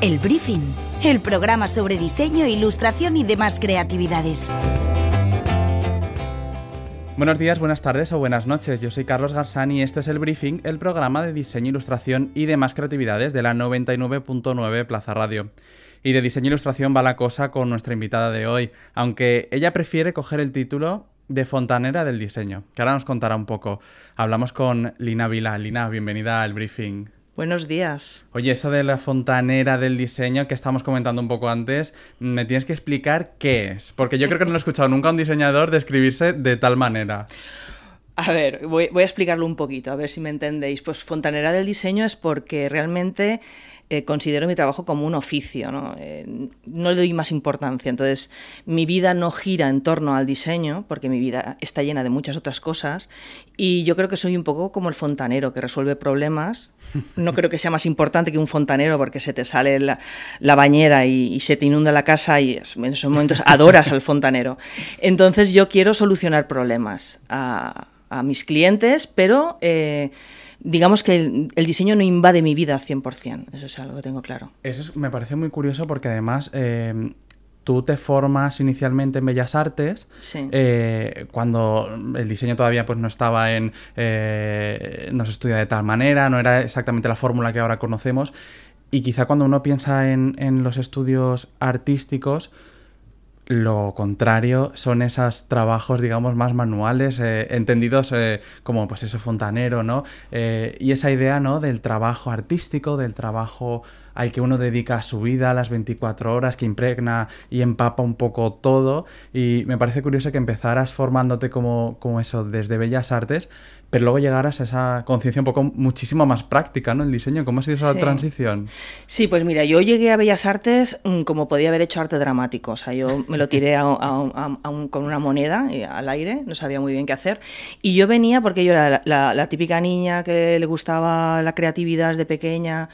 El Briefing, el programa sobre diseño, ilustración y demás creatividades. Buenos días, buenas tardes o buenas noches. Yo soy Carlos Garzán y esto es El Briefing, el programa de diseño, ilustración y demás creatividades de la 99.9 Plaza Radio. Y de diseño e ilustración va la cosa con nuestra invitada de hoy, aunque ella prefiere coger el título de fontanera del diseño, que ahora nos contará un poco. Hablamos con Lina Vila. Lina, bienvenida al briefing. Buenos días. Oye, eso de la fontanera del diseño que estamos comentando un poco antes, me tienes que explicar qué es, porque yo creo que no lo he escuchado nunca a un diseñador describirse de tal manera. A ver, voy, voy, a explicarlo un poquito, a ver si me entendéis. Pues fontanera del diseño es porque realmente eh, considero mi trabajo como un oficio, ¿no? Eh, no le doy más importancia. Entonces, mi vida no gira en torno al diseño, porque mi vida está llena de muchas otras cosas, y yo creo que soy un poco como el fontanero que resuelve problemas. No creo que sea más importante que un fontanero porque se te sale la, bañera y, se te inunda la casa y en esos momentos adoras al fontanero. Entonces, yo quiero solucionar problemas a, mis clientes, pero... Eh, digamos que el, diseño no invade mi vida al 100%, eso es algo que tengo claro. Eso me parece muy curioso porque además... Eh, tú te formas inicialmente en Bellas Artes, eh, cuando el diseño todavía pues, no estaba en... Eh, no se estudia de tal manera, no era exactamente la fórmula que ahora conocemos, y quizá cuando uno piensa en, en los estudios artísticos, lo contrario son esos trabajos, digamos, más manuales, eh, entendidos eh, como, pues, ese fontanero, ¿no? Eh, y esa idea, ¿no? Del trabajo artístico, del trabajo al que uno dedica su vida, las 24 horas, que impregna y empapa un poco todo. Y me parece curioso que empezaras formándote como, como eso desde Bellas Artes, pero luego llegaras a esa conciencia un poco muchísimo más práctica, ¿no? El diseño, ¿cómo ha sido esa transición? Sí, pues mira, yo llegué a Bellas Artes mm, como podía haber hecho arte dramático, o sea, yo me lo tiré con una moneda eh, al aire, no sabía muy bien qué hacer, y yo venía porque yo era la, la típica niña que le gustaba la creatividad desde pequeña,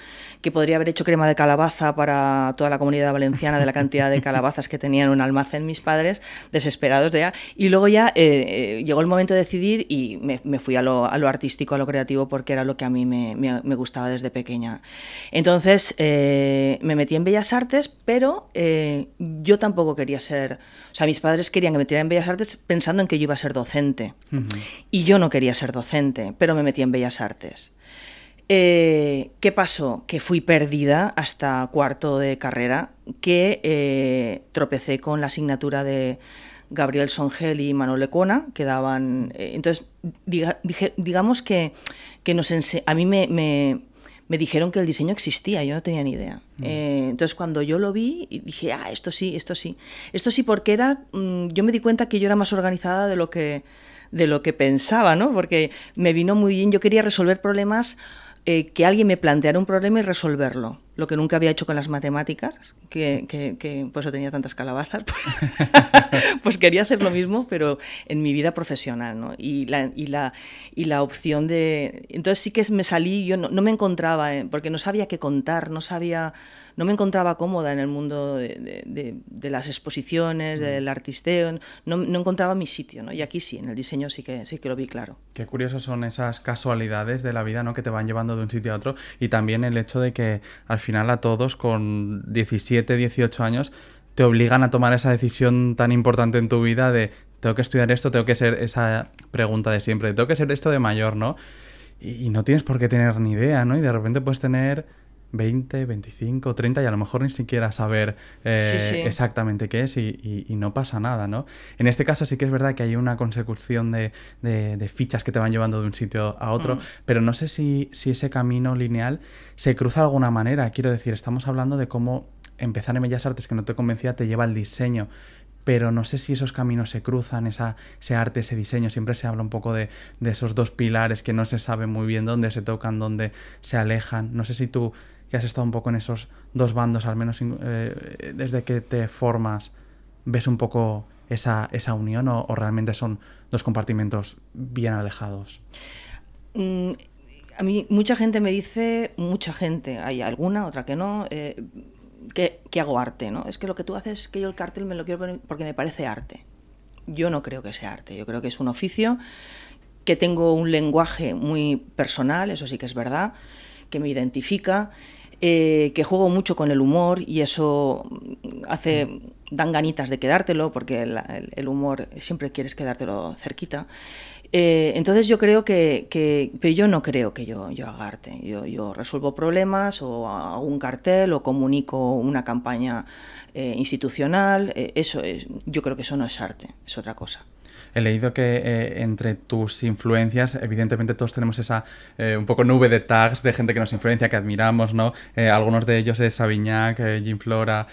que podría haber hecho crema de calabaza para toda la comunidad valenciana de la cantidad de calabazas que tenían en un almacén mis padres, desesperados de ya. Y luego ya eh, eh, llegó el momento de decidir y me, fui a lo, artístico, a lo creativo, porque era lo que a mí me, gustaba desde pequeña. Entonces eh, me metí en Bellas Artes, pero yo tampoco quería ser, o sea, mis padres querían que me metiera en Bellas Artes pensando en que yo iba a ser docente. Y yo no quería ser docente, pero me metí en Bellas Artes. Eh, ¿Qué pasó? Que fui perdida hasta cuarto de carrera, que eh, tropecé con la asignatura de Gabriel Songel y Manuel Lecona, que daban... Eh, entonces, digamos que, que nos a mí me, me, dijeron que el diseño existía, yo no tenía ni idea. Mm. entonces, cuando yo lo vi, dije, ah, esto sí, esto sí. Esto sí porque era... Mm, yo me di cuenta que yo era más organizada de lo que, de lo que pensaba, ¿no? Porque me vino muy bien, yo quería resolver problemas eh, que alguien me planteara un problema y resolverlo lo que nunca había hecho con las matemáticas, que, que, por eso tenía tantas calabazas, pues quería hacer lo mismo, pero en mi vida profesional, ¿no? Y la, y la, y la opción de... Entonces sí que me salí, yo no, me encontraba, eh, porque no sabía qué contar, no sabía, no me encontraba cómoda en el mundo de, de, las exposiciones, mm. del artisteo, no, no, encontraba mi sitio, ¿no? Y aquí sí, en el diseño sí que, sí que lo vi claro. Qué curiosas son esas casualidades de la vida, ¿no? Que te van llevando de un sitio a otro y también el hecho de que al final a todos con 17, 18 años te obligan a tomar esa decisión tan importante en tu vida de tengo que estudiar esto, tengo que ser esa pregunta de siempre, tengo que ser esto de mayor, ¿no? Y, y no tienes por qué tener ni idea, ¿no? Y de repente puedes tener 20, 25, 30 y a lo mejor ni siquiera saber eh, exactamente qué es y, no pasa nada, ¿no? En este caso sí que es verdad que hay una consecución de, fichas que te van llevando de un sitio a otro, mm. pero no sé si, si ese camino lineal se cruza de alguna manera. Quiero decir, estamos hablando de cómo empezar en Bellas Artes que no te convencía te lleva al diseño pero no sé si esos caminos se cruzan, esa, ese arte, ese diseño, siempre se habla un poco de, de, esos dos pilares que no se sabe muy bien dónde se tocan, dónde se alejan. No sé si tú que has estado un poco en esos dos bandos, al menos eh, desde que te formas, ves un poco esa, esa unión o, realmente son dos compartimentos bien alejados? Mm, a mí mucha gente me dice, mucha gente, hay alguna, otra que no, eh, que, que, hago arte, ¿no? Es que lo que tú haces es que yo el cartel me lo quiero poner porque me parece arte. Yo no creo que sea arte, yo creo que es un oficio, que tengo un lenguaje muy personal, eso sí que es verdad, que me identifica, eh, que juego mucho con el humor y eso hace dan ganitas de quedártelo porque el, humor siempre quieres quedártelo cerquita. Eh, entonces yo creo que, pero yo no creo que yo, yo haga arte. Yo, yo resuelvo problemas o hago un cartel o comunico una campaña eh, institucional. eso es, yo creo que eso no es arte, es otra cosa. He leído que eh, entre tus influencias, evidentemente todos tenemos esa eh, un poco nube de tags de gente que nos influencia, que admiramos, ¿no? Eh, algunos de ellos es Savignac, Jim Flora.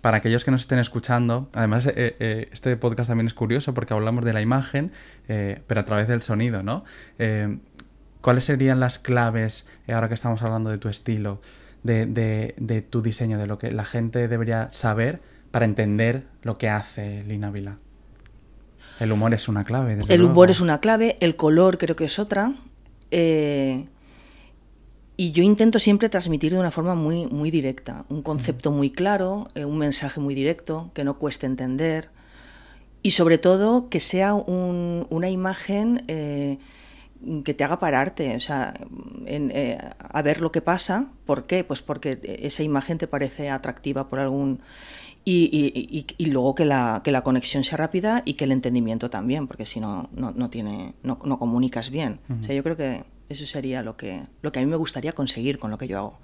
para aquellos que nos estén escuchando, además este podcast también es curioso porque hablamos de la imagen, pero a través del sonido, ¿no? ¿Cuáles serían las claves, ahora que estamos hablando de tu estilo, de, de, tu diseño, de lo que la gente debería saber para entender lo que hace Lina Vila? El humor es una clave. el humor es una clave, el color creo que es otra. Eh, y yo intento siempre transmitir de una forma muy, muy directa, un concepto muy claro, eh, un mensaje muy directo, que no cueste entender. Y sobre todo que sea una imagen eh, que te haga pararte, o sea, a ver lo que pasa. ¿Por qué? Pues porque esa imagen te parece atractiva por algún y, y, luego que la, que la conexión sea rápida y que el entendimiento también, porque si no, no, tiene, no, no comunicas bien. O sea, yo creo que eso sería lo que, lo que a mí me gustaría conseguir con lo que yo hago.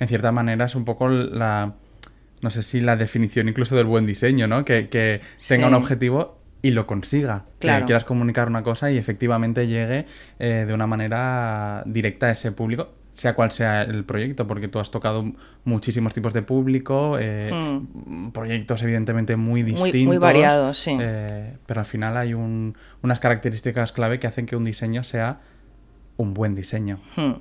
En cierta manera es un poco la, no sé si la definición incluso del buen diseño, ¿no? Que, que tenga un objetivo y lo consiga. Que quieras comunicar una cosa y efectivamente llegue eh, de una manera directa a ese público sea cual sea el proyecto, porque tú has tocado muchísimos tipos de público, eh, hmm. proyectos evidentemente muy distintos. Muy, variados, sí. Eh, pero al final hay unas características clave que hacen que un diseño sea un buen diseño. Hmm.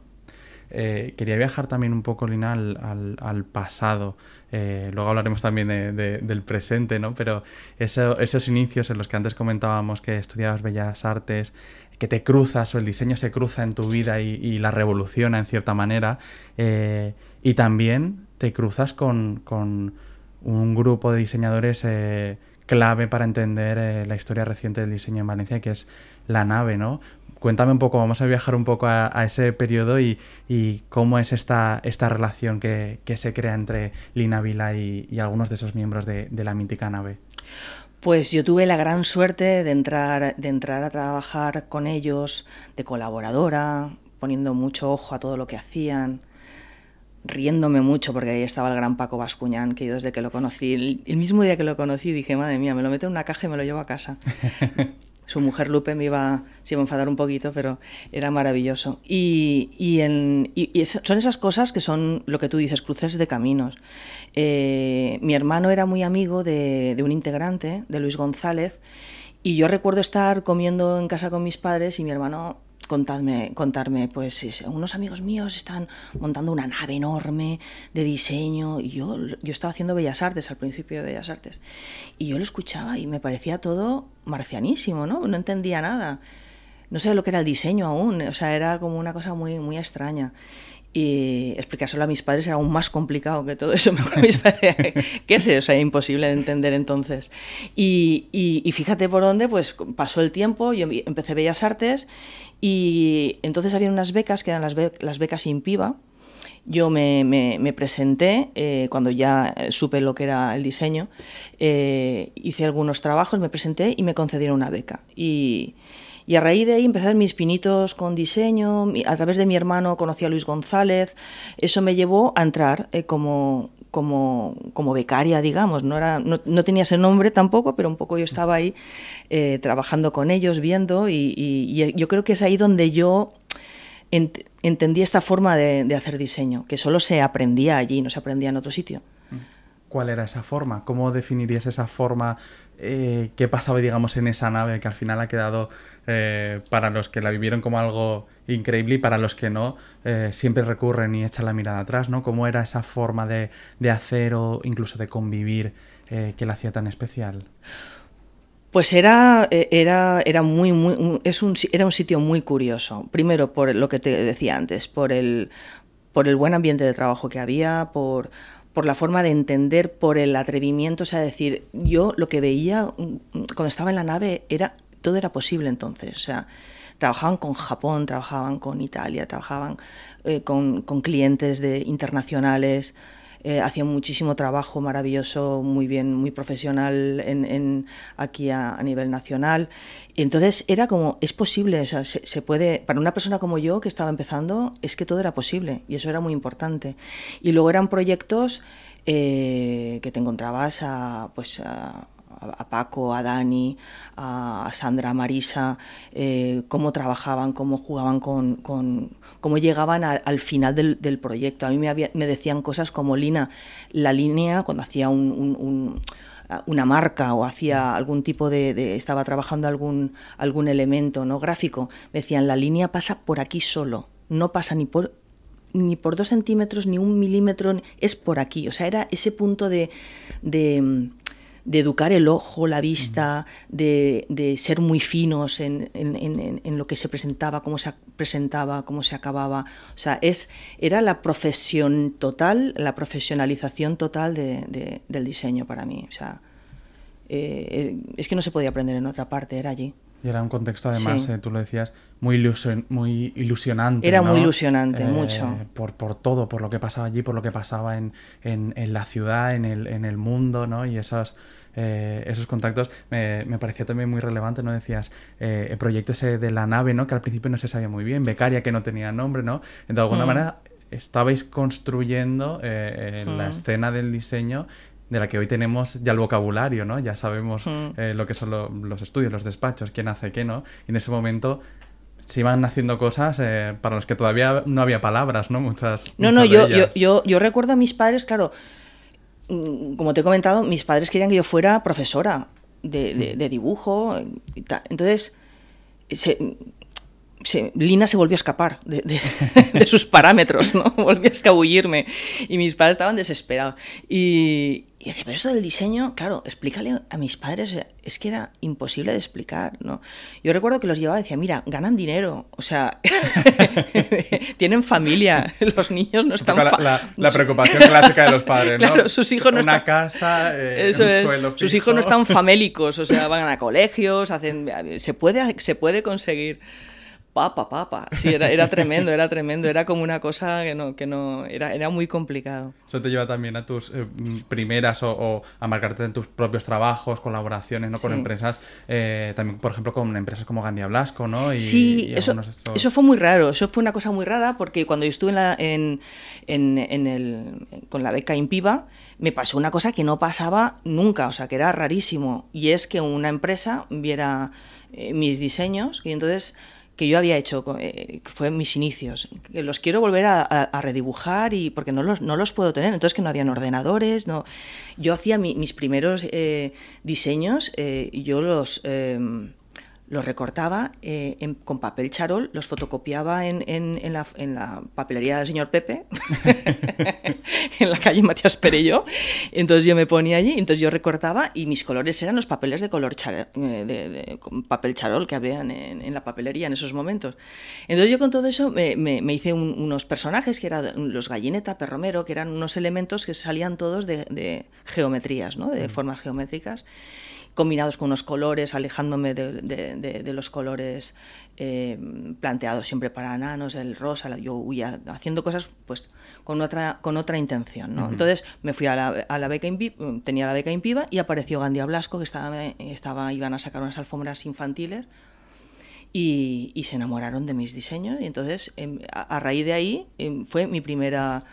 Eh, quería viajar también un poco, Lina, al, pasado. luego hablaremos también del presente, ¿no? Pero esos inicios en los que antes comentábamos que estudiabas Bellas Artes, que te cruzas o el diseño se cruza en tu vida y, la revoluciona en cierta manera. Eh, y también te cruzas con, un grupo de diseñadores eh, clave para entender eh, la historia reciente del diseño en Valencia, que es la nave, ¿no? Cuéntame un poco, vamos a viajar un poco a, ese periodo y, cómo es esta, esta relación que, se crea entre Lina Vila y, algunos de esos miembros de, de la mítica nave. Pues yo tuve la gran suerte de entrar, de entrar a trabajar con ellos de colaboradora, poniendo mucho ojo a todo lo que hacían, riéndome mucho porque ahí estaba el gran Paco Bascuñán, que yo desde que lo conocí, el, mismo día que lo conocí dije, madre mía, me lo meto en una caja y me lo llevo a casa. su mujer Lupe me iba, se iba a enfadar un poquito, pero era maravilloso. Y, y, en, y, son esas cosas que son lo que tú dices, cruces de caminos. Eh, mi hermano era muy amigo de, de un integrante, de Luis González, y yo recuerdo estar comiendo en casa con mis padres y mi hermano contadme, contarme, pues unos amigos míos están montando una nave enorme de diseño y yo, yo estaba haciendo Bellas Artes al principio de Bellas Artes y yo lo escuchaba y me parecía todo marcianísimo, ¿no? No entendía nada. No sé lo que era el diseño aún, o sea, era como una cosa muy, muy extraña y explicárselo a mis padres era aún más complicado que todo eso. ¿Qué es? O sea, imposible de entender entonces. Y, y, fíjate por dónde, pues pasó el tiempo, yo empecé Bellas Artes y entonces había unas becas que eran las, las becas. Yo me, me, presenté eh, cuando ya supe lo que era el diseño, eh, hice algunos trabajos, me presenté y me concedieron una beca. Y, y a raíz de ahí empecé mis pinitos con diseño, a través de mi hermano conocí a Luis González, eso me llevó a entrar eh, como, como, como, becaria, digamos, no, era, no, tenía ese nombre tampoco, pero un poco yo estaba ahí eh, trabajando con ellos, viendo, y, yo creo que es ahí donde yo entendí esta forma de, de, hacer diseño, que solo se aprendía allí, no se aprendía en otro sitio. ¿Cuál era esa forma? ¿Cómo definirías esa forma eh, qué pasaba, digamos, en esa nave que al final ha quedado eh, para los que la vivieron como algo increíble y para los que no, eh, siempre recurren y echan la mirada atrás, ¿no? ¿Cómo era esa forma de, hacer o incluso de convivir que la hacía tan especial? Pues era, era, era, muy, es un, era un sitio muy curioso. Primero, por lo que te decía antes, por el, por el buen ambiente de trabajo que había, por por la forma de entender, por el atrevimiento, o sea, decir, yo lo que veía mm, cuando estaba en la nave era, todo era posible entonces, o sea, trabajaban con Japón, trabajaban con Italia, trabajaban eh, con, con, clientes de, internacionales, eh, hacían muchísimo trabajo maravilloso, muy bien, muy profesional en, en aquí a, a, nivel nacional. Y entonces era como, es posible, o sea, se, se, puede, para una persona como yo que estaba empezando, es que todo era posible y eso era muy importante. Y luego eran proyectos eh, que te encontrabas a, pues, a, a Paco, a Dani, a Sandra, a Marisa, eh, cómo trabajaban, cómo jugaban con, con cómo llegaban al final del, proyecto. A mí me, decían cosas como Lina, la línea, cuando hacía un una marca o hacía algún tipo de, de, estaba trabajando algún algún elemento no gráfico me decían la línea pasa por aquí solo no pasa ni por ni por dos centímetros ni un milímetro es por aquí o sea era ese punto de, de de educar el ojo, la vista, de, de ser muy finos en, en, en, en, lo que se presentaba, cómo se presentaba, cómo se acababa. O sea, es, era la profesión total, la profesionalización total de, de, del diseño para mí. O sea, eh, es que no se podía aprender en otra parte, era allí. Y era un contexto, además, sí. eh, tú lo decías, muy, ilusion, muy ilusionante. Era ¿no? muy ilusionante, eh, mucho. Por, por todo, por lo que pasaba allí, por lo que pasaba en, en, en la ciudad, en el, en el mundo, ¿no? Y esas, eh, esos contactos me, me, parecía también muy relevante, ¿no? Decías, eh, el proyecto ese de la nave, ¿no? Que al principio no se sabía muy bien, becaria que no tenía nombre, ¿no? De alguna mm. manera estabais construyendo eh, mm. la escena del diseño de la que hoy tenemos ya el vocabulario, ¿no? Ya sabemos mm. eh, lo que son lo, los estudios, los despachos, quién hace qué, ¿no? Y en ese momento se iban haciendo cosas eh, para los que todavía no había palabras, ¿no? Muchas. No, muchas no, yo, yo, yo, yo, recuerdo a mis padres, claro, como te he comentado, mis padres querían que yo fuera profesora de, de, de dibujo. Entonces, se, se, Lina se volvió a escapar de, de, de, sus parámetros, ¿no? Volvió a escabullirme. Y mis padres estaban desesperados. Y, y decía, pero eso del diseño, claro, explícale a mis padres, es que era imposible de explicar, ¿no? Yo recuerdo que los llevaba y decía, mira, ganan dinero, o sea, tienen familia, los niños no están... La, la, la, preocupación clásica de los padres, ¿no? Claro, sus hijos no Una están... casa, eh, Eso un es. suelo fijo. Sus hijos no están famélicos, o sea, van a colegios, hacen... Se puede, se puede conseguir papa, papa. Sí, era, era tremendo, era tremendo. Era como una cosa que no, que no, era, era muy complicado. Eso te lleva también a tus eh, primeras o, o, a marcarte en tus propios trabajos, colaboraciones, ¿no? Con sí. empresas, eh, también, por ejemplo, con empresas como Gandia Blasco, ¿no? Y, sí, y eso, estos... eso fue muy raro. Eso fue una cosa muy rara porque cuando yo estuve en la, en, en, en el, con la beca Impiva, me pasó una cosa que no pasaba nunca, o sea, que era rarísimo. Y es que una empresa viera eh, mis diseños y entonces que yo había hecho, eh, que fue mis inicios, los quiero volver a, redibujar y porque no los, no los puedo tener, entonces que no habían ordenadores, no. Yo hacía mi, mis primeros eh, diseños, eh, yo los em, los recortaba eh, en, con papel charol, los fotocopiaba en, en, en, la, la, papelería del señor Pepe, en la calle Matías Perello. Entonces yo me ponía allí, entonces yo recortaba y mis colores eran los papeles de color char, de, de, de, papel charol que habían en, la papelería en esos momentos. Entonces yo con todo eso me, me, me hice un, unos personajes que eran los gallineta, perromero, que eran unos elementos que salían todos de, geometrías, ¿no? de mm. formas geométricas combinados con unos colores, alejándome de, de, de, de los colores eh, planteados siempre para nanos, el rosa, yo huía haciendo cosas pues con otra, con otra intención. ¿no? Uh -huh. Entonces me fui a la, a la beca Impiva, tenía la beca Impiva y apareció Gandia Blasco, que estaba, estaba, iban a sacar unas alfombras infantiles. Y, y se enamoraron de mis diseños y entonces a, a raíz de ahí fue mi primera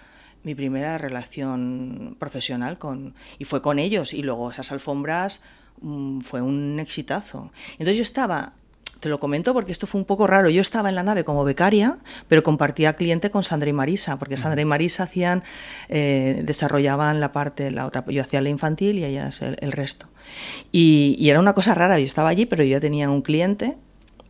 mi primera relación profesional con y fue con ellos y luego esas alfombras mmm, fue un exitazo. Entonces yo estaba, te lo comento porque esto fue un poco raro, yo estaba en la nave como becaria, pero compartía cliente con Sandra y Marisa, porque Sandra y Marisa hacían, eh, desarrollaban la parte, la otra, yo hacía la infantil y ellas el, el resto. Y, y, era una cosa rara, yo estaba allí, pero yo tenía un cliente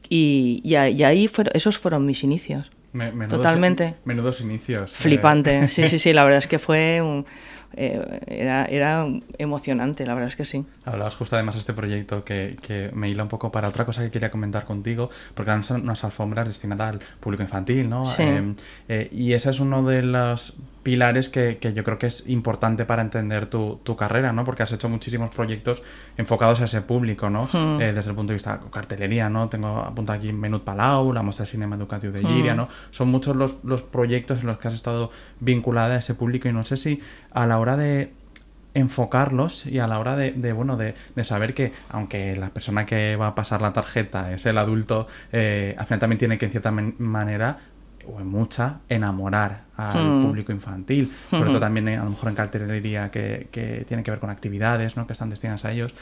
y, y, ahí fueron, esos fueron mis inicios. Me, menudos, Totalmente. Menudos inicios. Flipante, eh. sí, sí, sí, la verdad es que fue un, eh, era, era, emocionante, la verdad es que sí. Hablabas justo además de este proyecto que, que, me hila un poco para otra cosa que quería comentar contigo, porque eran unas alfombras destinadas al público infantil, ¿no? Sí. Eh, eh, y ese es uno de los pilares que, que, yo creo que es importante para entender tu, tu, carrera, ¿no? Porque has hecho muchísimos proyectos enfocados a ese público, ¿no? Hmm. Eh, desde el punto de vista de cartelería, ¿no? Tengo apuntado aquí Menut Palau, la muestra de cinema educativo de Giria, Hmm. ¿no? Son muchos los, los proyectos en los que has estado vinculada a ese público y no sé si a la hora de enfocarlos y a la hora de, de bueno de, de, saber que aunque la persona que va a pasar la tarjeta es el adulto eh, al final también tiene que en cierta manera o en mucha enamorar al Mm. público infantil sobre Mm. todo también eh, a lo mejor en cartelería que, que tiene que ver con actividades ¿no? que están destinadas a ellos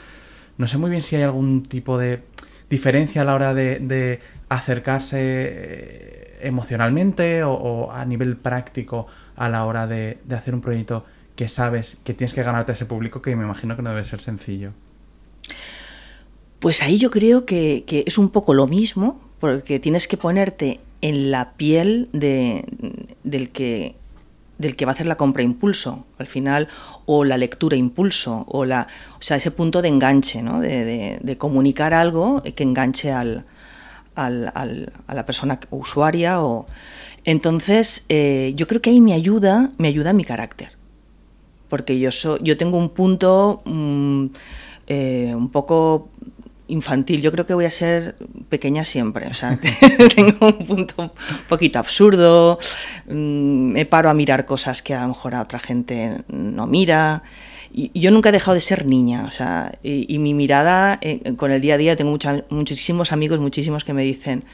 no sé muy bien si hay algún tipo de diferencia a la hora de, de acercarse eh, emocionalmente o, o, a nivel práctico a la hora de, de hacer un proyecto que sabes que tienes que ganarte a ese público que me imagino que no debe ser sencillo. Pues ahí yo creo que, que, es un poco lo mismo, porque tienes que ponerte en la piel de, del, que, del que va a hacer la compra impulso, al final, o la lectura impulso, o, la, o sea, ese punto de enganche, ¿no? de, de, comunicar algo que enganche al, al, al, a la persona usuaria. O... Entonces, eh, yo creo que ahí me ayuda, me ayuda mi carácter porque yo, so, yo tengo un punto mmm, eh, un poco infantil. Yo creo que voy a ser pequeña siempre. O sea, tengo un punto un poquito absurdo. Mmm, me paro a mirar cosas que a lo mejor a otra gente no mira. Y yo nunca he dejado de ser niña. O sea, y, y mi mirada eh, con el día a día, tengo mucha, muchísimos amigos, muchísimos que me dicen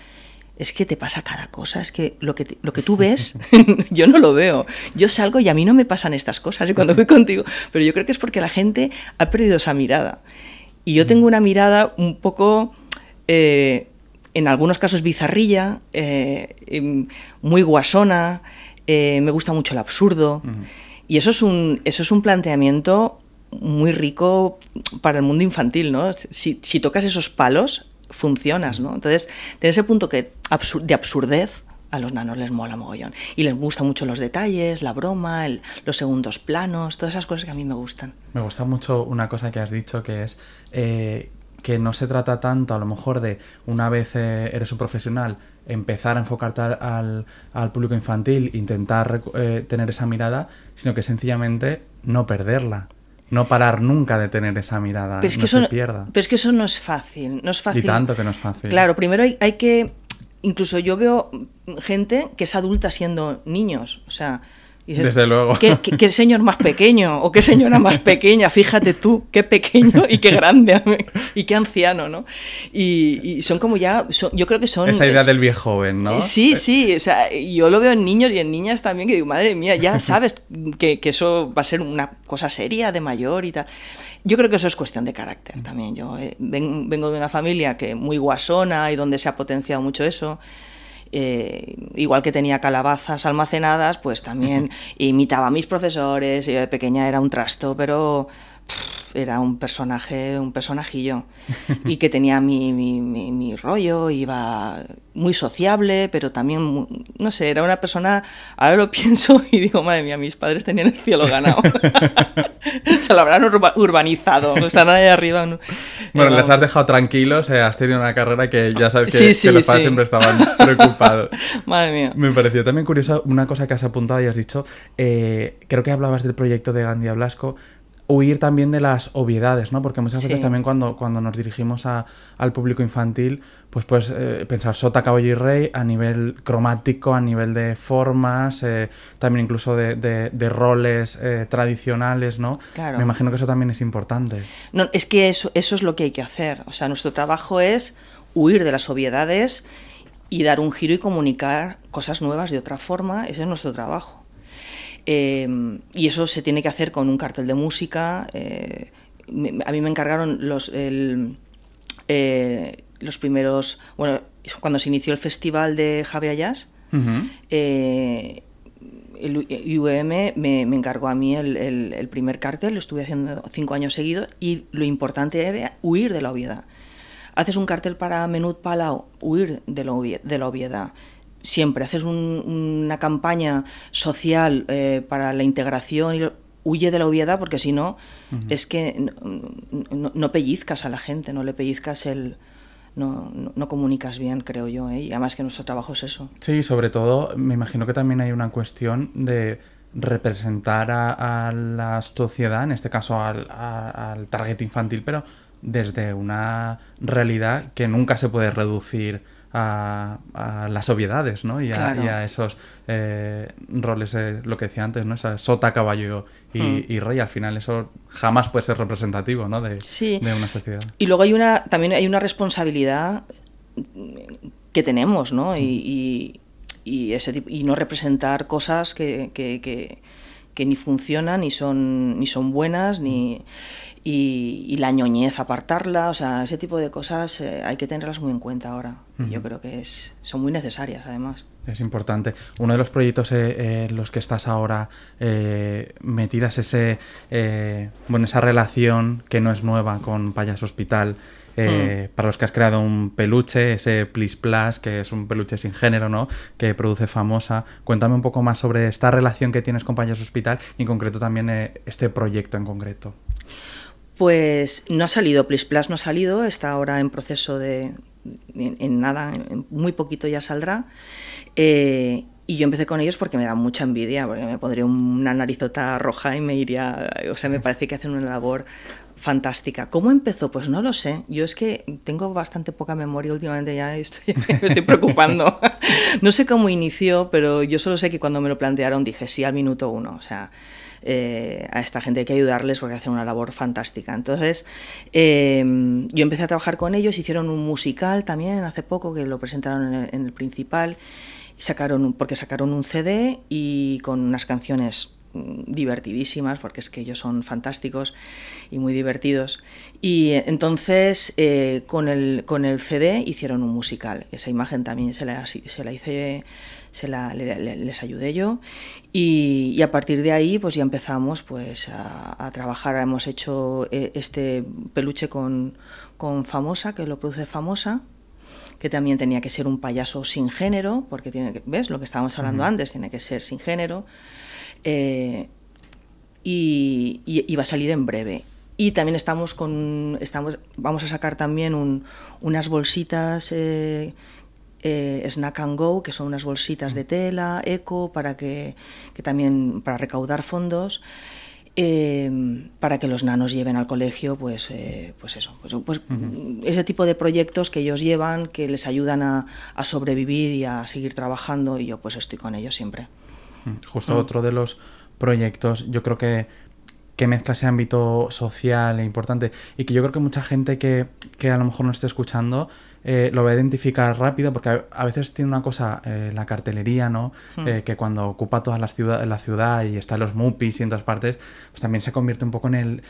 es que te pasa cada cosa, es que lo que, te, lo que tú ves, yo no lo veo. Yo salgo y a mí no me pasan estas cosas cuando voy contigo, pero yo creo que es porque la gente ha perdido esa mirada. Y yo tengo una mirada un poco, eh, en algunos casos bizarrilla, eh, muy guasona, eh, me gusta mucho el absurdo. Uh -huh. Y eso es, un, eso es un planteamiento muy rico para el mundo infantil, ¿no? Si, si tocas esos palos, funcionas, ¿no? Entonces, tener ese punto que, de absurdez a los nanos les mola mogollón. Y les gustan mucho los detalles, la broma, el, los segundos planos, todas esas cosas que a mí me gustan. Me gusta mucho una cosa que has dicho que es eh, que no se trata tanto a lo mejor de una vez eh, eres un profesional empezar a enfocarte al, al público infantil, intentar eh, tener esa mirada, sino que sencillamente no perderla no parar nunca de tener esa mirada, pero es no que se eso, pierda. Pero es que eso no es fácil, no es fácil. Y tanto que no es fácil. Claro, primero hay, hay que, incluso yo veo gente que es adulta siendo niños, o sea, Dices, Desde luego. ¿qué, qué, qué, señor más pequeño? ¿O qué señora más pequeña? Fíjate tú, qué pequeño y qué grande y qué anciano, ¿no? Y, y son como ya, son, yo creo que son... Esa idea es, del viejo joven, ¿no? Sí, sí, o sea, yo lo veo en niños y en niñas también, que digo, madre mía, ya sabes que, que eso va a ser una cosa seria de mayor y tal. Yo creo que eso es cuestión de carácter también. Yo eh, ven, vengo de una familia que muy guasona y donde se ha potenciado mucho eso. Eh, igual que tenía calabazas almacenadas, pues también imitaba a mis profesores. Y de pequeña era un trasto, pero pff, era un personaje, un personajillo. Y que tenía mi, mi, mi, mi, rollo, iba muy sociable, pero también, no sé, era una persona. Ahora lo pienso y digo, madre mía, mis padres tenían el cielo ganado. Se lo habrán urba, urbanizado, están ahí arriba. ¿no? Bueno, les has dejado tranquilos, eh, has tenido una carrera que ya sabes que, sí, sí, que los padres sí. siempre estaban preocupados. Madre mía. Me pareció también curiosa una cosa que has apuntado y has dicho, eh, creo que hablabas del proyecto de Gandhi Blasco, huir también de las obviedades, ¿no? Porque muchas veces también cuando, cuando nos dirigimos a- al público infantil, pues puedes eh, pensar sota, caballo y rey a nivel cromático, a nivel de formas, eh, también incluso de, de- de roles eh, tradicionales, ¿no? Claro. Me imagino que eso también es importante. No, es que eso, eso es lo que hay que hacer. O sea, nuestro trabajo es huir de las obviedades y dar un giro y comunicar cosas nuevas de otra forma. Ese es nuestro trabajo. Eh, y eso se tiene que hacer con un cartel de música. eh, a mí me encargaron los, el, eh, los primeros. Bueno, cuando se inició el festival de Javier Jazz. Ujú. eh, el U- IUM me, me encargó a mí el, el- el primer cartel, lo estuve haciendo cinco años seguidos y lo importante era huir de la obviedad. Haces un cartel para Menut Palau, huir de la, obvie- de la obviedad. Siempre haces un- una campaña social eh, para la integración y huye de la obviedad porque si no es que no, no- no pellizcas a la gente, no le pellizcas el... No, no- comunicas bien, creo yo, ¿eh? y además que nuestro trabajo es eso. Sí, sobre todo me imagino que también hay una cuestión de representar a, la sociedad, en este caso al, al target infantil, pero desde una realidad que nunca se puede reducir a, las obviedades, ¿no? Y a, esos eh, roles, lo que decía antes, ¿no? Esa sota, caballo y, hmm. y, rey. Al final eso jamás puede ser representativo, ¿no? De, de, una sociedad. Y luego hay una, también hay una responsabilidad que tenemos, ¿no? Y, y, ese y no representar cosas que, que, que, que, ni funcionan, ni son, ni son buenas, ni y, la ñoñez apartarla, o sea, ese tipo de cosas eh, hay que tenerlas muy en cuenta ahora. Yo creo que es, son muy necesarias además. Es importante. Uno de los proyectos eh, en los que estás ahora eh, metidas ese, bueno, esa relación que no es nueva con Payas Hospital, mm. para los que has creado un peluche, ese Plis Plus, que es un peluche sin género, ¿no? Que produce famosa. Cuéntame un poco más sobre esta relación que tienes con Payas Hospital y en concreto también este proyecto en concreto. Pues no ha salido, Plis Plus no ha salido, está ahora en proceso de, en, nada, en muy poquito ya saldrá. Eh, y yo empecé con ellos porque me da mucha envidia, porque me pondría una narizota roja y me iría, o sea, me parece que hacen una labor fantástica. ¿Cómo empezó? Pues no lo sé. Yo es que tengo bastante poca memoria últimamente, ya estoy, me estoy preocupando. no sé cómo inició, pero yo solo sé que cuando me lo plantearon dije sí al minuto uno. O sea, eh, a esta gente hay que ayudarles porque hacen una labor fantástica. Entonces, eh, yo empecé a trabajar con ellos, hicieron un musical también hace poco que lo presentaron en el, principal, sacaron, porque sacaron un CD y con unas canciones mm, divertidísimas porque es que ellos son fantásticos y muy divertidos y eh, entonces con, el, con el CD hicieron un musical esa imagen también se la, se la hice se la, les ayudé yo y, a partir de ahí pues ya empezamos pues a, trabajar, hemos hecho eh, este peluche con, con, Famosa, que lo produce Famosa, que también tenía que ser un payaso sin género, porque tiene que, ¿ves? Lo que estábamos hablando antes, tiene que ser sin género. Eh, y, va a salir en breve. Y también estamos con, estamos, vamos a sacar también unas bolsitas eh, eh, Snack and Go, que son unas bolsitas de tela, eco, para que, también para recaudar fondos. Eh, para que los nanos lleven al colegio, pues, eh, pues eso, pues, pues ese tipo de proyectos que ellos llevan, que les ayudan a, sobrevivir y a seguir trabajando, y yo pues estoy con ellos siempre. Justo otro de los proyectos, yo creo que que mezcla ese ámbito social e importante y que yo creo que mucha gente que, que a lo mejor no esté escuchando eh, lo va a identificar rápido porque a, veces tiene una cosa, eh, la cartelería, ¿no? Hmm. Eh, que cuando ocupa toda la ciudad, la ciudad y está los MUPIs y en todas partes, pues también se convierte un poco en el,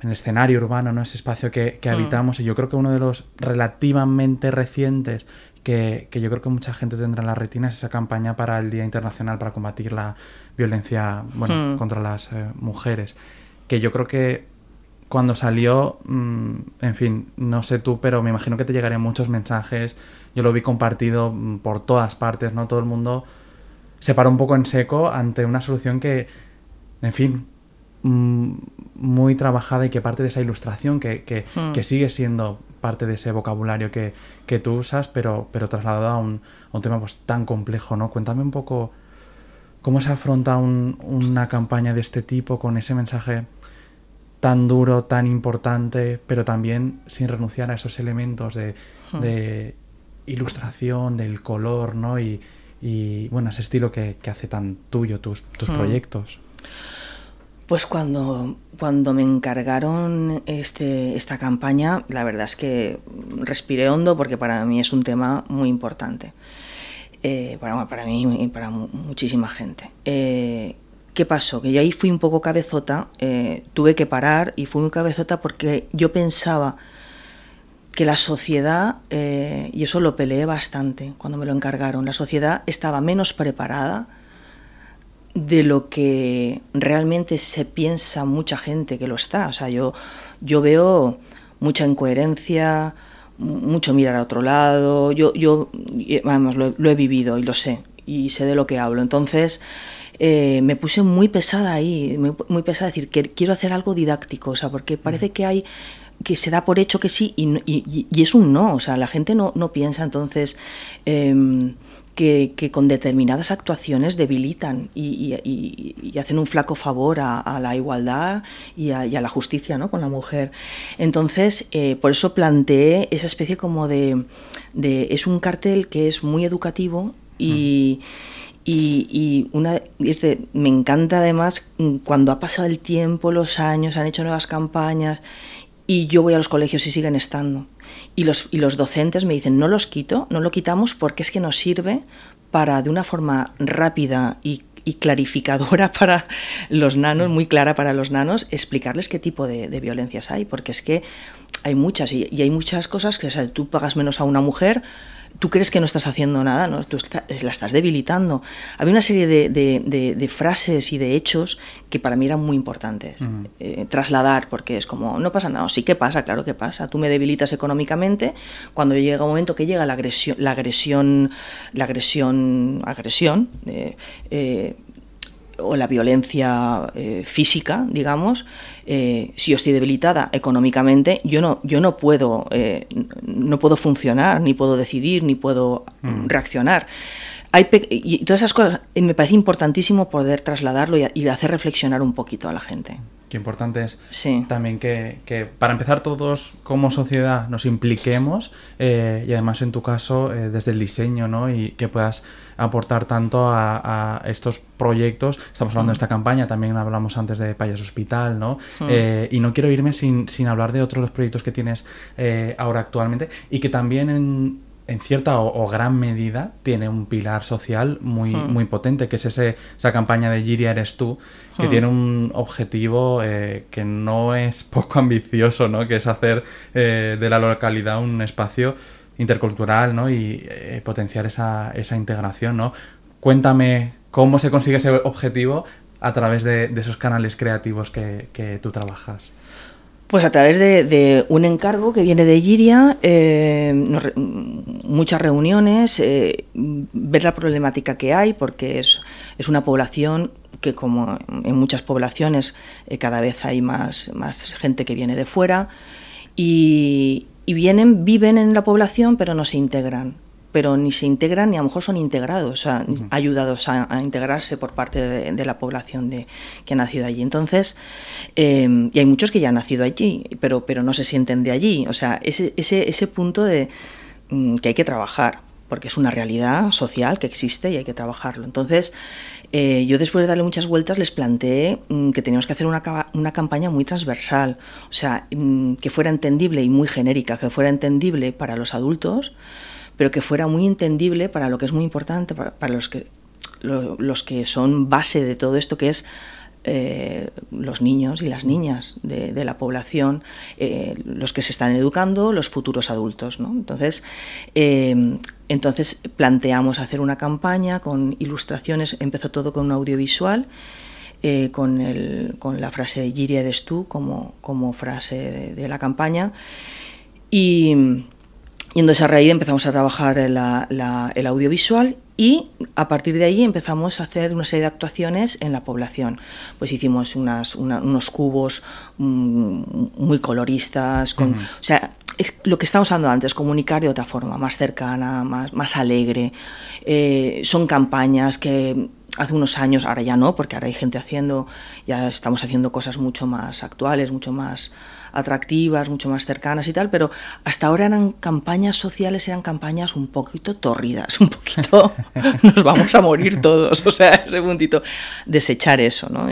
en el escenario urbano, ¿no? Ese espacio que, que hmm. habitamos. Y yo creo que uno de los relativamente recientes que, que, yo creo que mucha gente tendrá en la retina es esa campaña para el Día Internacional para combatir la violencia bueno, hmm. contra las mujeres. Que yo creo que cuando salió, mm, en fin, no sé tú, pero me imagino que te llegarían muchos mensajes. Yo lo vi compartido mm, por todas partes, ¿no? Todo el mundo se paró un poco en seco ante una solución que, en fin, mm, muy trabajada y que parte de esa ilustración, que, que, hmm. que sigue siendo parte de ese vocabulario que, que tú usas, pero, pero trasladado a un, a un, tema pues, tan complejo, ¿no? Cuéntame un poco cómo se afronta un, una campaña de este tipo con ese mensaje tan duro, tan importante, pero también sin renunciar a esos elementos de, hmm. ilustración, del color, ¿no? Y, bueno, ese estilo que, hace tan tuyo tus, tus hmm. proyectos. Pues cuando, cuando me encargaron este, esta campaña, la verdad es que respiré hondo porque para mí es un tema muy importante. Eh, para, para, mí y para muchísima gente. Eh, ¿Qué pasó? Que yo ahí fui un poco cabezota, eh, tuve que parar y fui muy cabezota porque yo pensaba que la sociedad, y eso lo peleé bastante cuando me lo encargaron, la sociedad estaba menos preparada de lo que realmente se piensa mucha gente que lo está. O sea, yo, yo veo mucha incoherencia, mucho mirar a otro lado, yo, yo vamos, lo, lo he vivido y lo sé, y sé de lo que hablo. Entonces, eh, me puse muy pesada ahí, muy, pesada, decir que quiero hacer algo didáctico, o sea, porque parece que hay que se da por hecho que sí y, y, es un no, o sea, la gente no, no piensa entonces em, que, con determinadas actuaciones debilitan y, hacen un flaco favor a, la igualdad y a, la justicia ¿no? con la mujer. Entonces, eh, por eso planteé esa especie como de, Es un cartel que es muy educativo y... Y, una, me encanta además cuando ha pasado el tiempo, los años, han hecho nuevas campañas y yo voy a los colegios y siguen estando. Y los, y los docentes me dicen, no los quito, no lo quitamos porque es que nos sirve para, de una forma rápida y, clarificadora para los nanos, muy clara para los nanos, explicarles qué tipo de, violencias hay, porque es que hay muchas y, hay muchas cosas que o tú pagas menos a una mujer, tú crees que no estás haciendo nada, ¿no? tú la estás debilitando. Había una serie de, frases y de hechos que para mí eran muy importantes. Eh, trasladar, porque es como, no pasa nada, sí que pasa, claro que pasa. Tú me debilitas económicamente, cuando llega un momento que llega la agresión, la agresión, la agresión, agresión, eh, eh, o la violencia eh, física, digamos, eh, si yo estoy debilitada económicamente, yo no, yo no puedo, eh, no puedo funcionar, ni puedo decidir, ni puedo mm. reaccionar. Hay y todas esas cosas me parece importantísimo poder trasladarlo y hacer reflexionar un poquito a la gente. Qué importante es también que, para empezar todos como sociedad nos impliquemos eh, y además en tu caso eh, desde el diseño ¿no? y que puedas aportar tanto a, estos proyectos. Estamos hablando de esta campaña, también hablamos antes de Payas Hospital ¿no? Eh, y no quiero irme sin, sin hablar de otros los proyectos que tienes ahora actualmente y que también en, en cierta o, gran medida tiene un pilar social muy, hmm. muy potente, que es ese, esa campaña de Giria eres tú, que hmm. tiene un objetivo eh, que no es poco ambicioso, ¿no? que es hacer eh, de la localidad un espacio intercultural ¿no? y eh, potenciar esa, esa integración. ¿no? Cuéntame cómo se consigue ese objetivo a través de, esos canales creativos que, que tú trabajas. Pues a través de, un encargo que viene de Giria, eh, muchas reuniones, eh, ver la problemática que hay, porque es, es, una población que como en muchas poblaciones eh, cada vez hay más, más gente que viene de fuera y, y vienen, viven en la población pero no se integran pero ni se integran ni a lo mejor son integrados, o sea, ayudados a, integrarse por parte de, la población de, que ha nacido allí. Entonces, em, y hay muchos que ya han nacido allí, pero, pero no se sienten de allí. O sea, ese, ese, ese punto de mm, que hay que trabajar, porque es una realidad social que existe y hay que trabajarlo. Entonces, eh, yo después de darle muchas vueltas les planteé mm, que teníamos que hacer una, una, campaña muy transversal, o sea, mm, que fuera entendible y muy genérica, que fuera entendible para los adultos, pero que fuera muy entendible para lo que es muy importante, para, los, que, los que son base de todo esto, que es eh, los niños y las niñas de, la población, eh, los que se están educando, los futuros adultos. ¿no? Entonces, eh, entonces planteamos hacer una campaña con ilustraciones, empezó todo con un audiovisual. con, la frase Giri eres tú como, como frase de la campaña y, y entonces a raíz empezamos a trabajar el audiovisual y a partir de ahí empezamos a hacer una serie de actuaciones en la población. Pues hicimos unas, unos cubos mm, muy coloristas, con, o sea, lo que estábamos hablando antes, comunicar de otra forma, más cercana, más, más alegre. Eh, son campañas que hace unos años, ahora ya no, porque ahora hay gente haciendo, ya estamos haciendo cosas mucho más actuales, mucho más atractivas, mucho más cercanas y tal, pero hasta ahora eran campañas sociales, eran campañas un poquito torridas, un poquito nos vamos a morir todos, o sea, ese puntito, desechar eso, ¿no?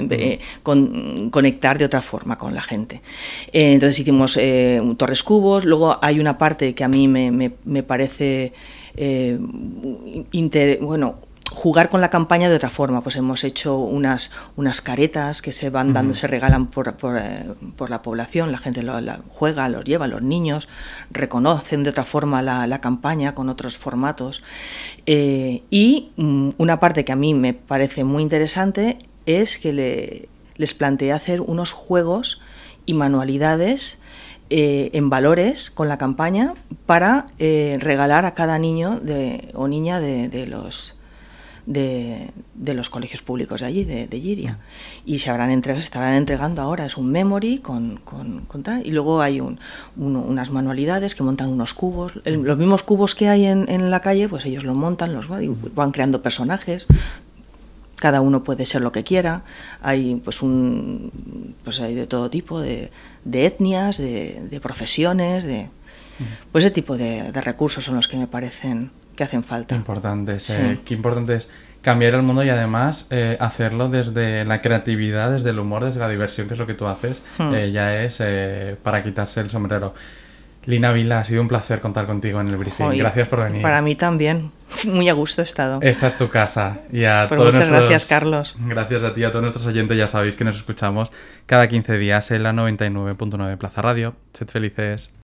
con, conectar de otra forma con la gente. Eh, entonces hicimos eh, Torres Cubos, luego hay una parte que a mí me, me, parece... Eh, bueno, jugar con la campaña de otra forma. Pues hemos hecho unas, unas caretas que se van dando, se regalan por, por, eh, por, la población, la gente lo, la juega, los lleva, los niños reconocen de otra forma la, la campaña con otros formatos. Eh, y mm, una parte que a mí me parece muy interesante es que le, les planteé hacer unos juegos y manualidades eh, en valores con la campaña para regalar a cada niño de, o niña de, de los de, los colegios públicos de allí, de, de Giria. Y se habrán entregado, estarán entregando ahora, es un memory con, con, tal, y luego hay un, unas manualidades que montan unos cubos, los mismos cubos que hay en, la calle, pues ellos los montan, los van creando personajes, cada uno puede ser lo que quiera, hay pues un pues hay de todo tipo, de, de etnias, de, de, profesiones, de pues ese tipo de, de, recursos son los que me parecen que hacen falta. Importante, sí. qué importante es cambiar el mundo y además eh, hacerlo desde la creatividad, desde el humor, desde la diversión, que es lo que tú haces, hmm. eh, ya es eh, para quitarse el sombrero. Lina Vila, ha sido un placer contar contigo en el briefing. gracias por venir. Para mí también. Muy a gusto he estado. Esta es tu casa. Y a pues muchas gracias, Carlos. Gracias a ti, a todos nuestros oyentes. Ya sabéis que nos escuchamos cada 15 días en la 99.9 Plaza Radio. Sed felices.